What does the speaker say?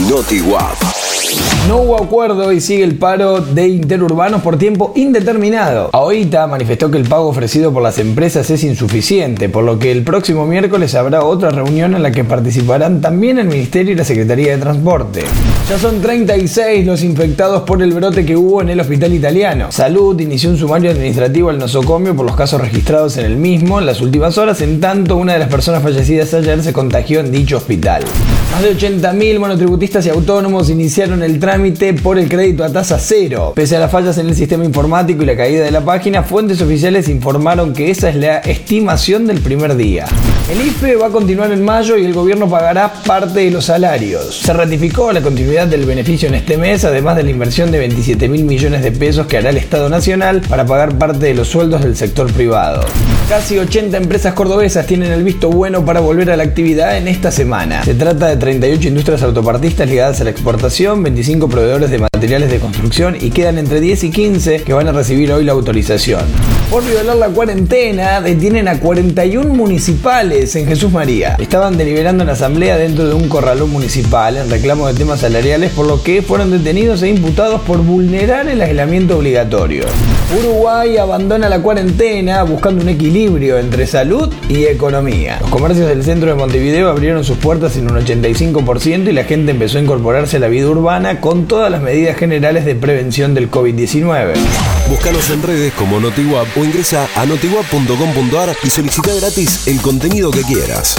NotiWap. No hubo acuerdo y sigue el paro de interurbanos por tiempo indeterminado. AOITA manifestó que el pago ofrecido por las empresas es insuficiente, por lo que el próximo miércoles habrá otra reunión en la que participarán también el Ministerio y la Secretaría de Transporte. Ya son 36 los infectados por el brote que hubo en el hospital italiano. Salud inició un sumario administrativo al nosocomio por los casos registrados en el mismo en las últimas horas, en tanto una de las personas fallecidas ayer se contagió en dicho hospital. Más de 80.000 monotributistas y autónomos iniciaron el trámite por el crédito a tasa cero. Pese a las fallas en el sistema informático y la caída de la página, fuentes oficiales informaron que esa es la estimación del primer día. El IFE va a continuar en mayo y el gobierno pagará parte de los salarios. Se ratificó la continuidad del beneficio en este mes, además de la inversión de 27 mil millones de pesos que hará el Estado Nacional para pagar parte de los sueldos del sector privado. Casi 80 empresas cordobesas tienen el visto bueno para volver a la actividad en esta semana. Se trata de 38 industrias autopartistas ligadas a la exportación, 25 proveedores de materiales de construcción y quedan entre 10 y 15 que van a recibir hoy la autorización. Por violar la cuarentena, detienen a 41 municipales en Jesús María. Estaban deliberando en asamblea dentro de un corralón municipal en reclamo de temas salariales, por lo que fueron detenidos e imputados por vulnerar el aislamiento obligatorio. Uruguay abandona la cuarentena buscando un equilibrio entre salud y economía. Los comercios del centro de Montevideo abrieron sus puertas en un 85% y la gente empezó a incorporarse a la vida urbana con todas las medidas generales de prevención del COVID-19. Búscanos en redes como NotiWap ingresa a notiwap.com.ar y solicita gratis el contenido que quieras.